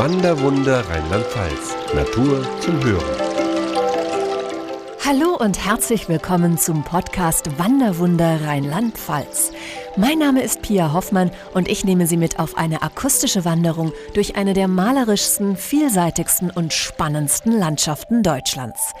Wanderwunder Rheinland-Pfalz. Natur zum Hören. Hallo und herzlich willkommen zum Podcast Wanderwunder Rheinland-Pfalz. Mein Name ist Pia Hoffmann und ich nehme Sie mit auf eine akustische Wanderung durch eine der malerischsten, vielseitigsten und spannendsten Landschaften Deutschlands.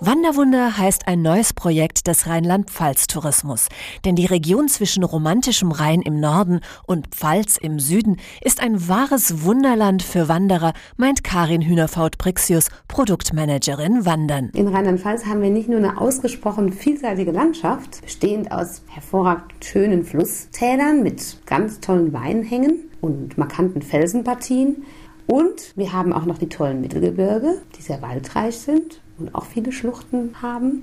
Wanderwunder heißt ein neues Projekt des Rheinland-Pfalz-Tourismus. Denn die Region zwischen romantischem Rhein im Norden und Pfalz im Süden ist ein wahres Wunderland für Wanderer, meint Karin Hühnerfaut-Brixius, Produktmanagerin Wandern. In Rheinland-Pfalz haben wir nicht nur eine ausgesprochen vielseitige Landschaft, bestehend aus hervorragend schönen Fluss, Flusstälern mit ganz tollen Weinhängen und markanten Felsenpartien. Und wir haben auch noch die tollen Mittelgebirge, die sehr waldreich sind und auch viele Schluchten haben.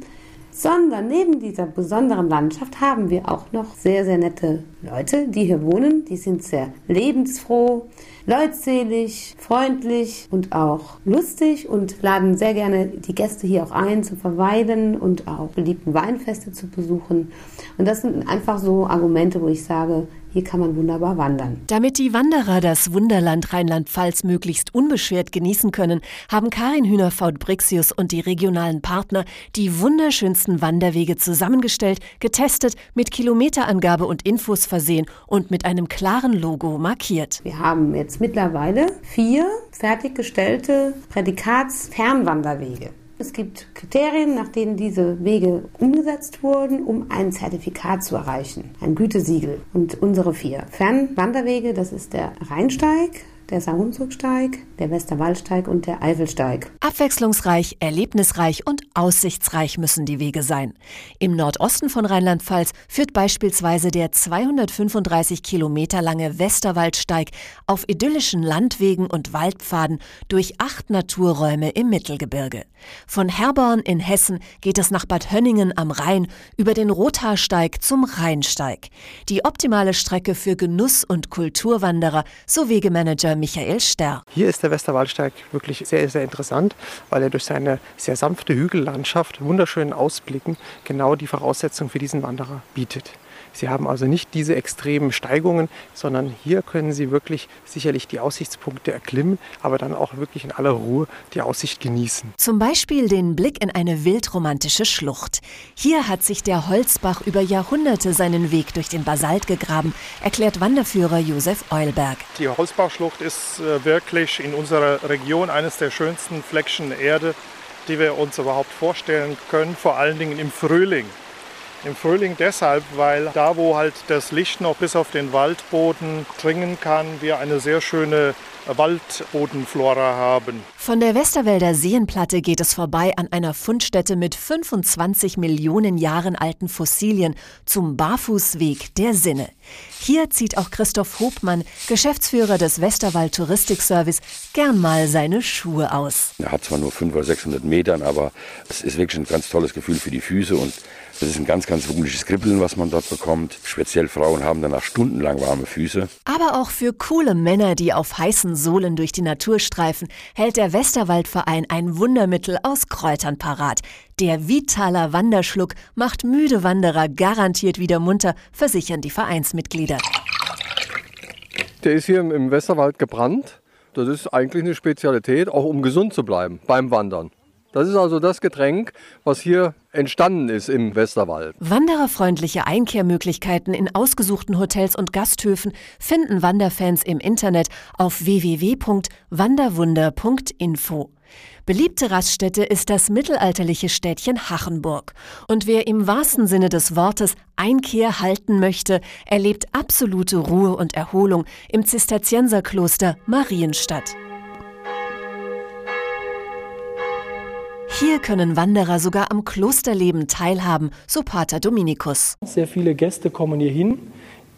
Sondern neben dieser besonderen Landschaft haben wir auch noch sehr, sehr nette Leute, die hier wohnen. Die sind sehr lebensfroh, leutselig, freundlich und auch lustig und laden sehr gerne die Gäste hier auch ein zu verweilen und auch beliebten Weinfeste zu besuchen. Und das sind einfach so Argumente, wo ich sage, hier kann man wunderbar wandern. Damit die Wanderer das Wunderland Rheinland-Pfalz möglichst unbeschwert genießen können, haben Karin Hühnerfaut-Brixius und die regionalen Partner die wunderschönsten Wanderwege zusammengestellt, getestet, mit Kilometerangabe und Infos versehen und mit einem klaren Logo markiert. Wir haben jetzt mittlerweile vier fertiggestellte Prädikatsfernwanderwege. Es gibt Kriterien, nach denen diese Wege umgesetzt wurden, um ein Zertifikat zu erreichen, ein Gütesiegel. Und unsere vier Fernwanderwege, das ist der Rheinsteig, der Saarhunsrücksteig, der Westerwaldsteig und der Eifelsteig. Abwechslungsreich, erlebnisreich und aussichtsreich müssen die Wege sein. Im Nordosten von Rheinland-Pfalz führt beispielsweise der 235 Kilometer lange Westerwaldsteig auf idyllischen Landwegen und Waldpfaden durch acht Naturräume im Mittelgebirge. Von Herborn in Hessen geht es nach Bad Hönningen am Rhein über den Rothaarsteig zum Rheinsteig. Die optimale Strecke für Genuss- und Kulturwanderer, so Wegemanager Michael Sterr. Hier ist der Westerwaldsteig wirklich sehr, sehr interessant, weil er durch seine sehr sanfte Hügellandschaft, wunderschönen Ausblicken genau die Voraussetzung für diesen Wanderer bietet. Sie haben also nicht diese extremen Steigungen, sondern hier können Sie wirklich sicherlich die Aussichtspunkte erklimmen, aber dann auch wirklich in aller Ruhe die Aussicht genießen. Zum Beispiel den Blick in eine wildromantische Schlucht. Hier hat sich der Holzbach über Jahrhunderte seinen Weg durch den Basalt gegraben, erklärt Wanderführer Josef Eulberg. Die Holzbachschlucht ist äh, wirklich in unserer Region eines der schönsten Fleckchen Erde, die wir uns überhaupt vorstellen können, vor allen Dingen im Frühling. Im Frühling deshalb, weil da, wo halt das Licht noch bis auf den Waldboden dringen kann, wir eine sehr schöne Waldbodenflora haben. Von der Westerwälder Seenplatte geht es vorbei an einer Fundstätte mit 25 Millionen Jahren alten Fossilien zum Barfußweg der Sinne. Hier zieht auch Christoph Hobmann, Geschäftsführer des Westerwald Touristikservice, gern mal seine Schuhe aus. Er hat zwar nur 500 oder 600 Metern, aber es ist wirklich ein ganz tolles Gefühl für die Füße und das ist ein ganz, ganz wummeliges Kribbeln, was man dort bekommt. Speziell Frauen haben danach stundenlang warme Füße. Aber auch für coole Männer, die auf heißen Sohlen durch die Natur streifen, hält der Westerwaldverein ein Wundermittel aus Kräutern parat. Der Vitaler Wanderschluck macht müde Wanderer garantiert wieder munter, versichern die Vereinsmitglieder. Der ist hier im Westerwald gebrannt. Das ist eigentlich eine Spezialität, auch um gesund zu bleiben beim Wandern. Das ist also das Getränk, was hier entstanden ist im Westerwald. Wandererfreundliche Einkehrmöglichkeiten in ausgesuchten Hotels und Gasthöfen finden Wanderfans im Internet auf www.wanderwunder.info. Beliebte Raststätte ist das mittelalterliche Städtchen Hachenburg. Und wer im wahrsten Sinne des Wortes Einkehr halten möchte, erlebt absolute Ruhe und Erholung im Zisterzienserkloster Marienstadt. Hier können Wanderer sogar am Klosterleben teilhaben, so Pater Dominikus. Sehr viele Gäste kommen hier hin,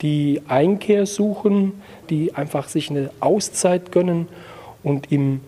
die Einkehr suchen, die einfach sich eine Auszeit gönnen und im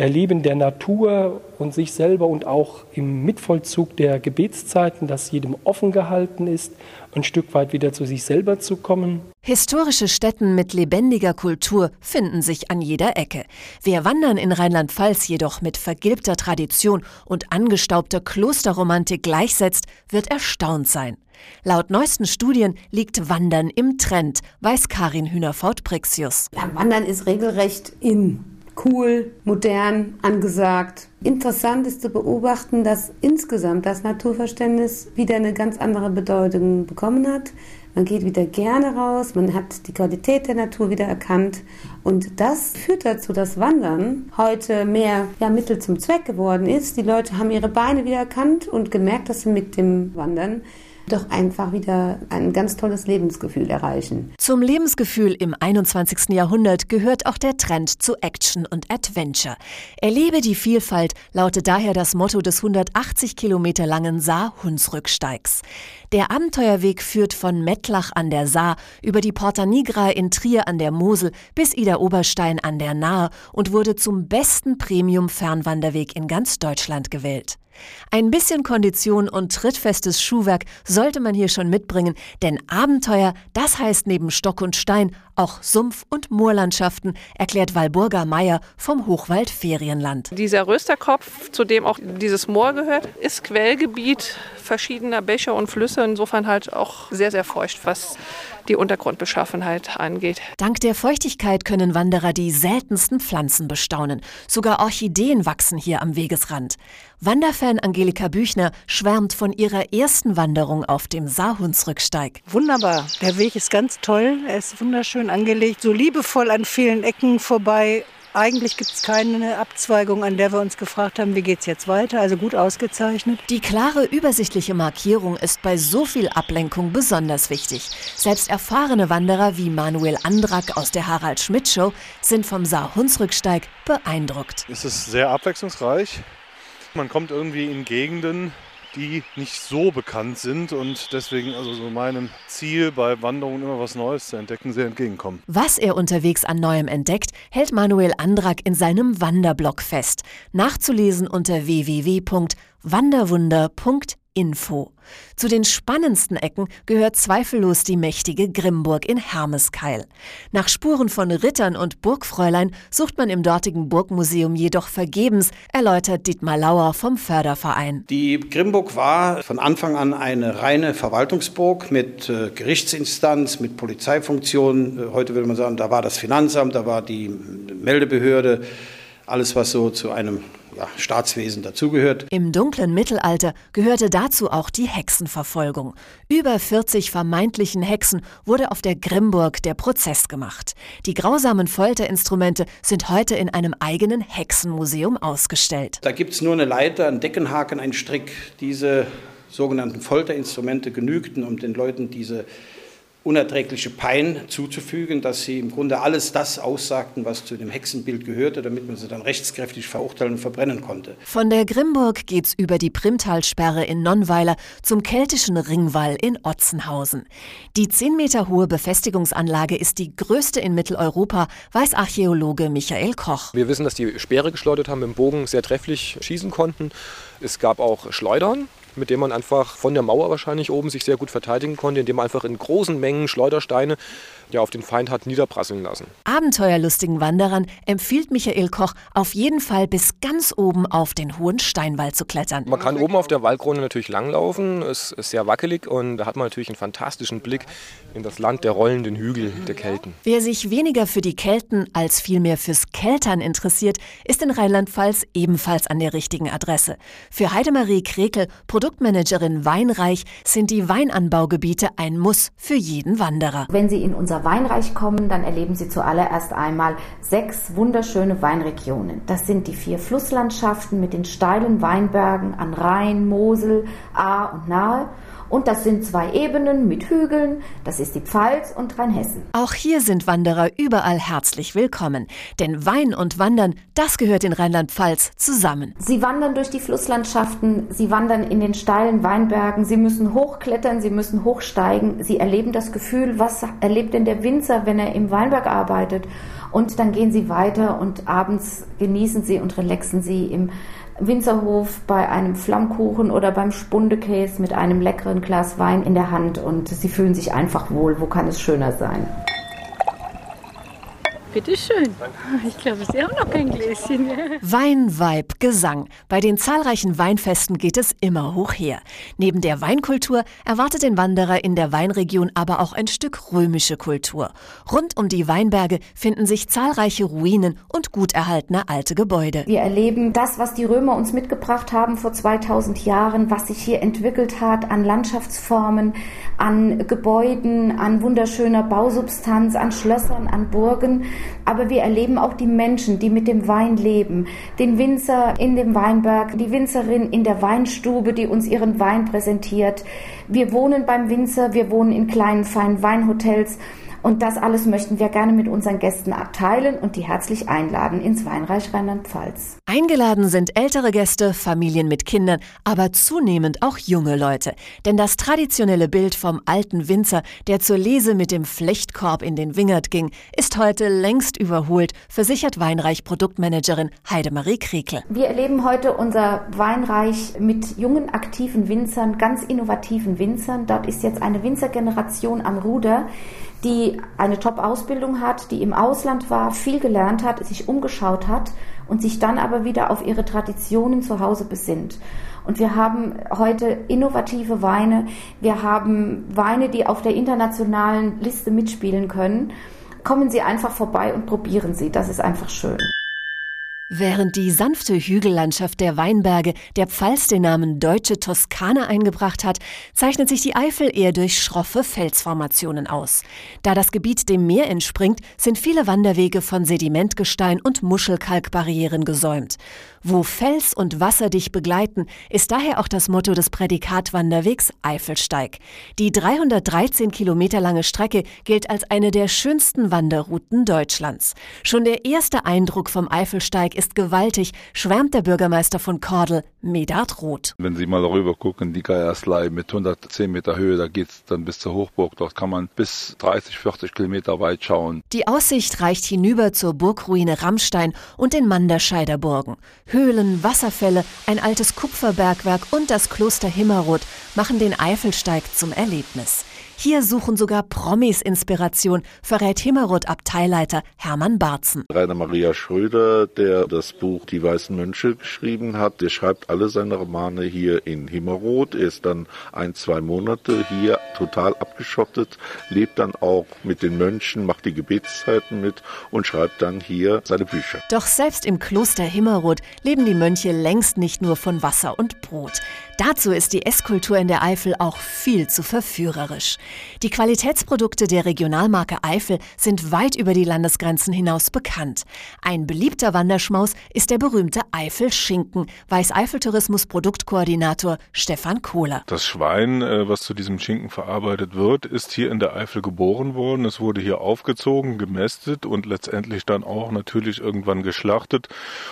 Erleben der Natur und sich selber und auch im Mitvollzug der Gebetszeiten, dass jedem offen gehalten ist, ein Stück weit wieder zu sich selber zu kommen. Historische Stätten mit lebendiger Kultur finden sich an jeder Ecke. Wer Wandern in Rheinland-Pfalz jedoch mit vergilbter Tradition und angestaubter Klosterromantik gleichsetzt, wird erstaunt sein. Laut neuesten Studien liegt Wandern im Trend, weiß Karin Hühnerfaut-Brixius. Ja, Wandern ist regelrecht in cool, modern, angesagt. Interessant ist zu beobachten, dass insgesamt das Naturverständnis wieder eine ganz andere Bedeutung bekommen hat. Man geht wieder gerne raus, man hat die Qualität der Natur wieder erkannt und das führt dazu, dass Wandern heute mehr ja, Mittel zum Zweck geworden ist. Die Leute haben ihre Beine wieder erkannt und gemerkt, dass sie mit dem Wandern doch einfach wieder ein ganz tolles Lebensgefühl erreichen. Zum Lebensgefühl im 21. Jahrhundert gehört auch der Trend zu Action und Adventure. Erlebe die Vielfalt lautet daher das Motto des 180 Kilometer langen Saar-Hunsrücksteigs. Der Abenteuerweg führt von Mettlach an der Saar über die Porta Nigra in Trier an der Mosel bis Ida Oberstein an der Nahe und wurde zum besten Premium-Fernwanderweg in ganz Deutschland gewählt. Ein bisschen Kondition und trittfestes Schuhwerk sollte man hier schon mitbringen, denn Abenteuer, das heißt neben Stock und Stein auch Sumpf- und Moorlandschaften, erklärt Walburga Meier vom Hochwald Ferienland. Dieser Rösterkopf, zu dem auch dieses Moor gehört, ist Quellgebiet verschiedener Bäche und Flüsse, insofern halt auch sehr, sehr feucht, was die Untergrundbeschaffenheit angeht. Dank der Feuchtigkeit können Wanderer die seltensten Pflanzen bestaunen. Sogar Orchideen wachsen hier am Wegesrand. Wanderfan Angelika Büchner schwärmt von ihrer ersten Wanderung auf dem Saarhunsrücksteig. Wunderbar. Der Weg ist ganz toll. Er ist wunderschön angelegt, so liebevoll an vielen Ecken vorbei eigentlich gibt es keine Abzweigung, an der wir uns gefragt haben, wie geht es jetzt weiter. Also gut ausgezeichnet. Die klare, übersichtliche Markierung ist bei so viel Ablenkung besonders wichtig. Selbst erfahrene Wanderer wie Manuel Andrak aus der Harald Schmidt Show sind vom Saar-Hunsrücksteig beeindruckt. Es ist sehr abwechslungsreich. Man kommt irgendwie in Gegenden, die nicht so bekannt sind und deswegen also so meinem Ziel bei Wanderungen immer was Neues zu entdecken sehr entgegenkommen. Was er unterwegs an Neuem entdeckt, hält Manuel Andrak in seinem Wanderblog fest. Nachzulesen unter www.wanderwunder.de Info. Zu den spannendsten Ecken gehört zweifellos die mächtige Grimburg in Hermeskeil. Nach Spuren von Rittern und Burgfräulein sucht man im dortigen Burgmuseum jedoch vergebens, erläutert Dietmar Lauer vom Förderverein. Die Grimburg war von Anfang an eine reine Verwaltungsburg mit äh, Gerichtsinstanz, mit Polizeifunktion. Äh, heute würde man sagen, da war das Finanzamt, da war die Meldebehörde, alles was so zu einem ja, Staatswesen dazugehört. Im dunklen Mittelalter gehörte dazu auch die Hexenverfolgung. Über 40 vermeintlichen Hexen wurde auf der Grimburg der Prozess gemacht. Die grausamen Folterinstrumente sind heute in einem eigenen Hexenmuseum ausgestellt. Da gibt es nur eine Leiter, einen Deckenhaken, einen Strick. Diese sogenannten Folterinstrumente genügten, um den Leuten diese unerträgliche Pein zuzufügen, dass sie im Grunde alles das aussagten, was zu dem Hexenbild gehörte, damit man sie dann rechtskräftig verurteilen und verbrennen konnte. Von der Grimburg geht's über die Primtalsperre in Nonnweiler zum keltischen Ringwall in Otzenhausen. Die 10 Meter hohe Befestigungsanlage ist die größte in Mitteleuropa, weiß Archäologe Michael Koch. Wir wissen, dass die Speere geschleudert haben, mit dem Bogen sehr trefflich schießen konnten. Es gab auch Schleudern, mit dem man einfach von der Mauer wahrscheinlich oben sich sehr gut verteidigen konnte, indem man einfach in großen Mengen Schleudersteine ja, auf den Feind hat niederprasseln lassen. Abenteuerlustigen Wanderern empfiehlt Michael Koch auf jeden Fall bis ganz oben auf den hohen Steinwall zu klettern. Man kann oben auf der Wallkrone natürlich langlaufen, es ist sehr wackelig und da hat man natürlich einen fantastischen Blick in das Land der rollenden Hügel der Kelten. Wer sich weniger für die Kelten als vielmehr fürs Keltern interessiert, ist in Rheinland-Pfalz ebenfalls an der richtigen Adresse. Für Heidemarie Krekel, Produktmanagerin Weinreich, sind die Weinanbaugebiete ein Muss für jeden Wanderer. Wenn Sie in unser Weinreich kommen, dann erleben Sie zuallererst einmal sechs wunderschöne Weinregionen. Das sind die vier Flusslandschaften mit den steilen Weinbergen an Rhein, Mosel, Ahr und Nahe und das sind zwei Ebenen mit Hügeln. Das ist die Pfalz und Rheinhessen. Auch hier sind Wanderer überall herzlich willkommen. Denn Wein und Wandern, das gehört in Rheinland-Pfalz zusammen. Sie wandern durch die Flusslandschaften, sie wandern in den steilen Weinbergen, sie müssen hochklettern, sie müssen hochsteigen. Sie erleben das Gefühl, was erlebt denn der Winzer, wenn er im Weinberg arbeitet. Und dann gehen sie weiter und abends genießen sie und relaxen sie im Winzerhof bei einem Flammkuchen oder beim Spundekäse mit einem leckeren Glas Wein in der Hand und sie fühlen sich einfach wohl. Wo kann es schöner sein? Bitte schön. Ich glaube, Sie haben noch kein Gläschen. Wein, Weib, Gesang. Bei den zahlreichen Weinfesten geht es immer hoch her. Neben der Weinkultur erwartet den Wanderer in der Weinregion aber auch ein Stück römische Kultur. Rund um die Weinberge finden sich zahlreiche Ruinen und gut erhaltene alte Gebäude. Wir erleben das, was die Römer uns mitgebracht haben vor 2000 Jahren, was sich hier entwickelt hat an Landschaftsformen, an Gebäuden, an wunderschöner Bausubstanz, an Schlössern, an Burgen aber wir erleben auch die Menschen, die mit dem Wein leben. Den Winzer in dem Weinberg, die Winzerin in der Weinstube, die uns ihren Wein präsentiert. Wir wohnen beim Winzer, wir wohnen in kleinen, feinen Weinhotels und das alles möchten wir gerne mit unseren Gästen teilen und die herzlich einladen ins Weinreich Rheinland-Pfalz. Eingeladen sind ältere Gäste, Familien mit Kindern, aber zunehmend auch junge Leute. Denn das traditionelle Bild vom alten Winzer, der zur Lese mit dem Flechtkorb in den Wingert ging, ist heute längst überholt, versichert Weinreich Produktmanagerin Heidemarie Kriekel. Wir erleben heute unser Weinreich mit jungen, aktiven Winzern, ganz innovativen Winzern. Dort ist jetzt eine Winzergeneration am Ruder, die eine Top-Ausbildung hat, die im Ausland war, viel gelernt hat, sich umgeschaut hat und sich dann aber wieder auf ihre Traditionen zu Hause besinnt. Und wir haben heute innovative Weine. Wir haben Weine, die auf der internationalen Liste mitspielen können. Kommen Sie einfach vorbei und probieren Sie. Das ist einfach schön. Während die sanfte Hügellandschaft der Weinberge der Pfalz den Namen Deutsche Toskana eingebracht hat, zeichnet sich die Eifel eher durch schroffe Felsformationen aus. Da das Gebiet dem Meer entspringt, sind viele Wanderwege von Sedimentgestein und Muschelkalkbarrieren gesäumt. Wo Fels und Wasser dich begleiten, ist daher auch das Motto des Prädikatwanderwegs Eifelsteig. Die 313 Kilometer lange Strecke gilt als eine der schönsten Wanderrouten Deutschlands. Schon der erste Eindruck vom Eifelsteig ist gewaltig, schwärmt der Bürgermeister von Kordel, Medard Roth. Wenn Sie mal rüber gucken, die Geierslei mit 110 Meter Höhe, da geht es dann bis zur Hochburg. Dort kann man bis 30, 40 Kilometer weit schauen. Die Aussicht reicht hinüber zur Burgruine Rammstein und den Manderscheider Burgen. Höhlen, Wasserfälle, ein altes Kupferbergwerk und das Kloster Himmerod machen den Eifelsteig zum Erlebnis. Hier suchen sogar Promis Inspiration, verrät Himmerod-Abteilleiter Hermann Barzen. Rainer Maria Schröder, der das Buch Die Weißen Mönche geschrieben hat, der schreibt alle seine Romane hier in Himmerod. Er ist dann ein, zwei Monate hier total abgeschottet, lebt dann auch mit den Mönchen, macht die Gebetszeiten mit und schreibt dann hier seine Bücher. Doch selbst im Kloster Himmerod leben die Mönche längst nicht nur von Wasser und Brot. Dazu ist die Esskultur in der Eifel auch viel zu verführerisch. Die Qualitätsprodukte der Regionalmarke Eifel sind weit über die Landesgrenzen hinaus bekannt. Ein beliebter Wanderschmaus ist der berühmte Eifel-Schinken, weiß Eifel-Tourismus Produktkoordinator Stefan Kohler. Das Schwein, äh, was zu diesem Schinken verarbeitet wird, ist hier in der Eifel geboren worden. Es wurde hier aufgezogen, gemästet und letztendlich dann auch natürlich irgendwann geschlachtet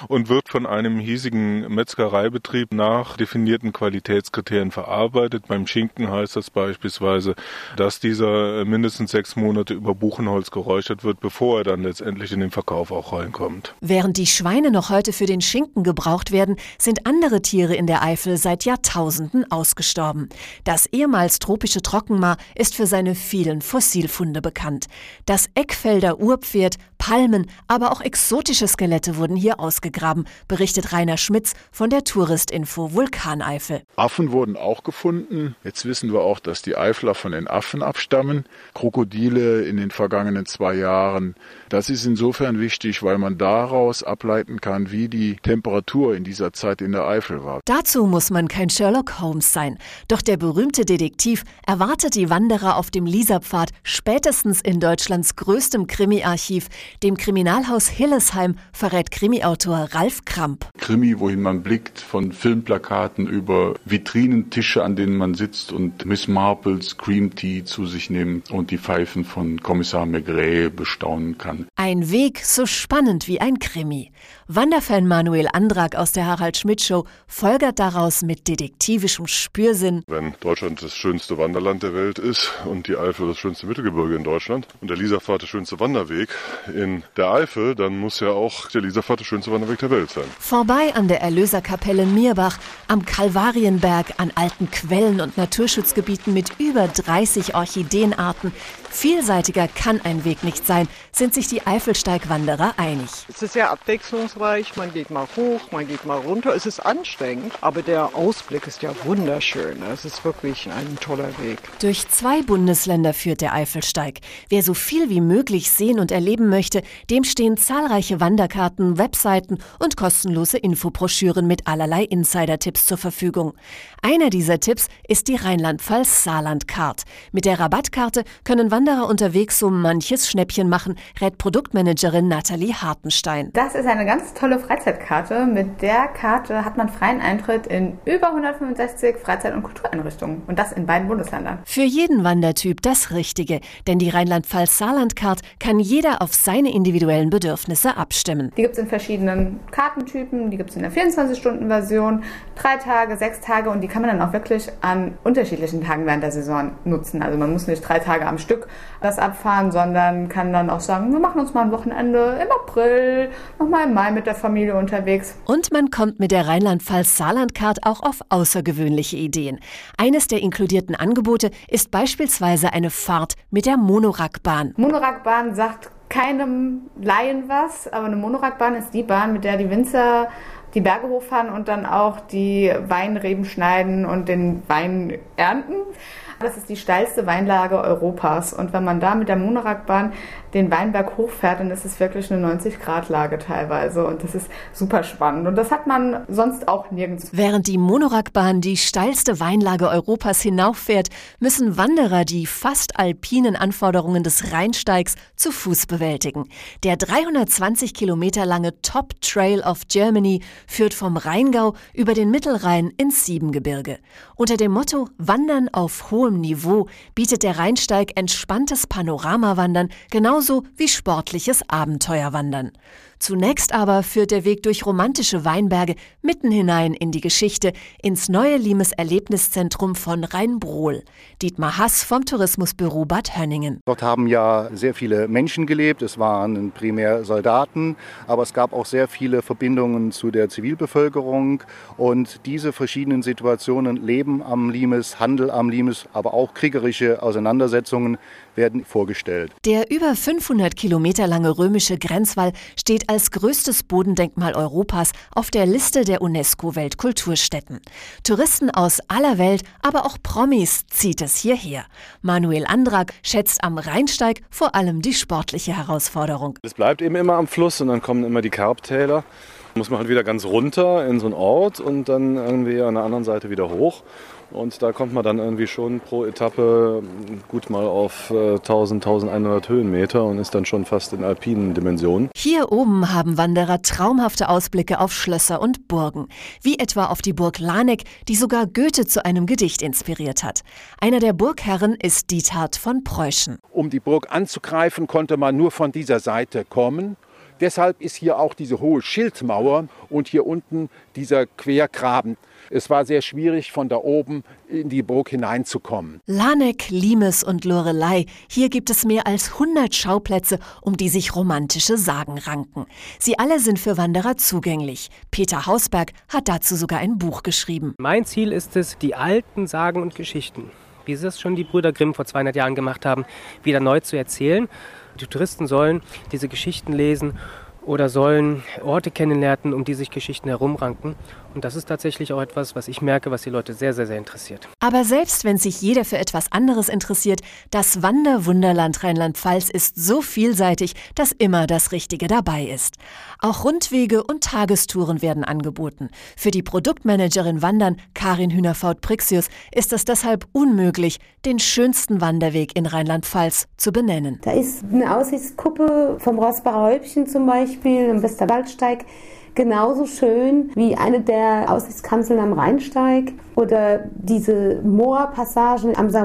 und wird von einem hiesigen Metzgereibetrieb nach definierten Qualitätskriterien verarbeitet. Beim Schinken heißt das beispielsweise, dass dieser mindestens sechs Monate über Buchenholz geräuchert wird, bevor er dann letztendlich in den Verkauf auch reinkommt. Während die Schweine noch heute für den Schinken gebraucht werden, sind andere Tiere in der Eifel seit Jahrtausenden ausgestorben. Das ehemals tropische Trockenmaar ist für seine vielen Fossilfunde bekannt. Das Eckfelder Urpferd, Palmen, aber auch exotische Skelette wurden hier ausgegraben, berichtet Rainer Schmitz von der Touristinfo Vulkaneifel. Affen wurden auch gefunden. Jetzt wissen wir auch, dass die Eifler von den Affen abstammen. Krokodile in den vergangenen zwei Jahren. Das ist insofern wichtig, weil man daraus ableiten kann, wie die Temperatur in dieser Zeit in der Eifel war. Dazu muss man kein Sherlock Holmes sein. Doch der berühmte Detektiv erwartet die Wanderer auf dem Lieserpfad spätestens in Deutschlands größtem Krimi-Archiv, dem Kriminalhaus Hillesheim, verrät Krimi-Autor Ralf Kramp. Krimi, wohin man blickt, von Filmplakaten über Vitrinentische, an denen man sitzt und Miss Marples Cream Tea zu sich nimmt und die Pfeifen von Kommissar Maigret bestaunen kann. Ein Weg so spannend wie ein Krimi. Wanderfan Manuel Andrak aus der Harald Schmidt Show folgert daraus mit detektivischem Spürsinn. Wenn Deutschland das schönste Wanderland der Welt ist und die Eifel das schönste Mittelgebirge in Deutschland und der Lieserpfad der schönste Wanderweg in der Eifel, dann muss ja auch der Lieserpfad der schönste Wanderweg der Welt sein. Vorbei an der Erlöserkapelle Mierbach, am Kalvarienberg, an alten Quellen und Naturschutzgebieten mit über 30 Orchideenarten Vielseitiger kann ein Weg nicht sein, sind sich die Eifelsteigwanderer einig. Es ist sehr abwechslungsreich, man geht mal hoch, man geht mal runter. Es ist anstrengend, aber der Ausblick ist ja wunderschön. Es ist wirklich ein toller Weg. Durch zwei Bundesländer führt der Eifelsteig. Wer so viel wie möglich sehen und erleben möchte, dem stehen zahlreiche Wanderkarten, Webseiten und kostenlose Infobroschüren mit allerlei Insider-Tipps zur Verfügung. Einer dieser Tipps ist die Rheinland-Pfalz-Saarland-Card. Mit der Rabattkarte können Wanderer unterwegs so manches Schnäppchen machen, rät Produktmanagerin Nathalie Hartenstein. Das ist eine ganz tolle Freizeitkarte. Mit der Karte hat man freien Eintritt in über 165 Freizeit- und Kultureinrichtungen und das in beiden Bundesländern. Für jeden Wandertyp das Richtige, denn die Rheinland-Pfalz-Saarland-Card kann jeder auf seine individuellen Bedürfnisse abstimmen. Die gibt es in verschiedenen Kartentypen, die gibt es in der 24-Stunden-Version, drei Tage, sechs Tage und die kann man dann auch wirklich an unterschiedlichen Tagen während der Saison nutzen. Also man muss nicht drei Tage am Stück das abfahren, sondern kann dann auch sagen, wir machen uns mal ein Wochenende im April, nochmal im Mai mit der Familie unterwegs. Und man kommt mit der Rheinland-Pfalz-Saarland-Card auch auf außergewöhnliche Ideen. Eines der inkludierten Angebote ist beispielsweise eine Fahrt mit der Monorackbahn. Monorackbahn sagt keinem Laien was, aber eine Monorackbahn ist die Bahn, mit der die Winzer die Berge hochfahren und dann auch die Weinreben schneiden und den Wein ernten. Das ist die steilste Weinlage Europas. Und wenn man da mit der Monorackbahn den Weinberg hochfährt, dann ist es wirklich eine 90-Grad-Lage teilweise. Und das ist super spannend. Und das hat man sonst auch nirgends. Während die Monorackbahn die steilste Weinlage Europas hinauffährt, müssen Wanderer die fast alpinen Anforderungen des Rheinsteigs zu Fuß bewältigen. Der 320 Kilometer lange Top Trail of Germany führt vom Rheingau über den Mittelrhein ins Siebengebirge. Unter dem Motto Wandern auf hohem Niveau bietet der Rheinsteig entspanntes Panoramawandern genauso wie sportliches Abenteuerwandern. Zunächst aber führt der Weg durch romantische Weinberge mitten hinein in die Geschichte, ins neue Limes Erlebniszentrum von Rheinbrohl. Dietmar Hass vom Tourismusbüro Bad Hönningen. Dort haben ja sehr viele Menschen gelebt. Es waren primär Soldaten, aber es gab auch sehr viele Verbindungen zu der Zivilbevölkerung. Und diese verschiedenen Situationen, Leben am Limes, Handel am Limes, aber auch kriegerische Auseinandersetzungen werden vorgestellt. Der über 500 Kilometer lange römische Grenzwall steht als größtes Bodendenkmal Europas auf der Liste der UNESCO-Weltkulturstätten. Touristen aus aller Welt, aber auch Promis zieht es hierher. Manuel Andrak schätzt am Rheinsteig vor allem die sportliche Herausforderung. Es bleibt eben immer am Fluss und dann kommen immer die Kerbtäler. Muss man halt wieder ganz runter in so einen Ort und dann irgendwie an der anderen Seite wieder hoch. Und da kommt man dann irgendwie schon pro Etappe gut mal auf 1000, 1100 Höhenmeter und ist dann schon fast in alpinen Dimensionen. Hier oben haben Wanderer traumhafte Ausblicke auf Schlösser und Burgen, wie etwa auf die Burg Laneck, die sogar Goethe zu einem Gedicht inspiriert hat. Einer der Burgherren ist Diethard von Preußen. Um die Burg anzugreifen, konnte man nur von dieser Seite kommen. Deshalb ist hier auch diese hohe Schildmauer und hier unten dieser Quergraben. Es war sehr schwierig, von da oben in die Burg hineinzukommen. Laneck, Limes und Lorelei. Hier gibt es mehr als 100 Schauplätze, um die sich romantische Sagen ranken. Sie alle sind für Wanderer zugänglich. Peter Hausberg hat dazu sogar ein Buch geschrieben. Mein Ziel ist es, die alten Sagen und Geschichten, wie es schon die Brüder Grimm vor 200 Jahren gemacht haben, wieder neu zu erzählen. Die Touristen sollen diese Geschichten lesen oder sollen Orte kennenlernen, um die sich Geschichten herumranken. Und das ist tatsächlich auch etwas, was ich merke, was die Leute sehr, sehr, sehr interessiert. Aber selbst wenn sich jeder für etwas anderes interessiert, das Wanderwunderland Rheinland-Pfalz ist so vielseitig, dass immer das Richtige dabei ist. Auch Rundwege und Tagestouren werden angeboten. Für die Produktmanagerin Wandern, Karin Hühnerfaut-Prixius, ist es deshalb unmöglich, den schönsten Wanderweg in Rheinland-Pfalz zu benennen. Da ist eine Aussichtskuppe vom Rossbacher Häubchen zum Beispiel, im Westerwaldsteig genauso schön wie eine der Aussichtskanzeln am Rheinsteig oder diese Moorpassagen am St.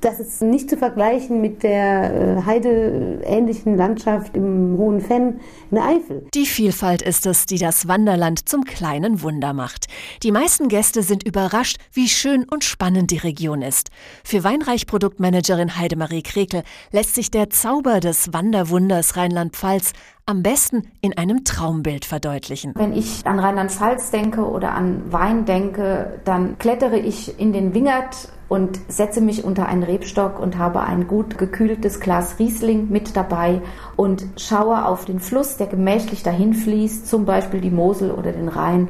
Das ist nicht zu vergleichen mit der heideähnlichen Landschaft im Hohen Fenn in der Eifel. Die Vielfalt ist es, die das Wanderland zum kleinen Wunder macht. Die meisten Gäste sind überrascht, wie schön und spannend die Region ist. Für Weinreich-Produktmanagerin Heidemarie Krekel lässt sich der Zauber des Wanderwunders Rheinland-Pfalz am besten in einem Traumbild verdeutlichen. Wenn ich an Rheinland-Pfalz denke oder an Wein denke, dann klettere ich in den Wingert und setze mich unter einen Rebstock und habe ein gut gekühltes Glas Riesling mit dabei und schaue auf den Fluss, der gemächlich dahin fließt, zum Beispiel die Mosel oder den Rhein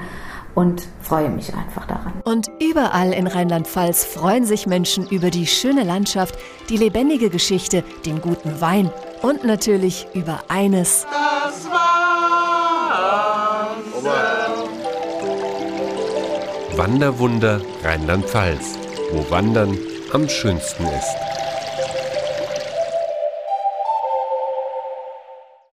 und freue mich einfach daran. Und überall in Rheinland-Pfalz freuen sich Menschen über die schöne Landschaft, die lebendige Geschichte, den guten Wein und natürlich über eines. Das war Wanderwunder Rheinland-Pfalz, wo Wandern am schönsten ist.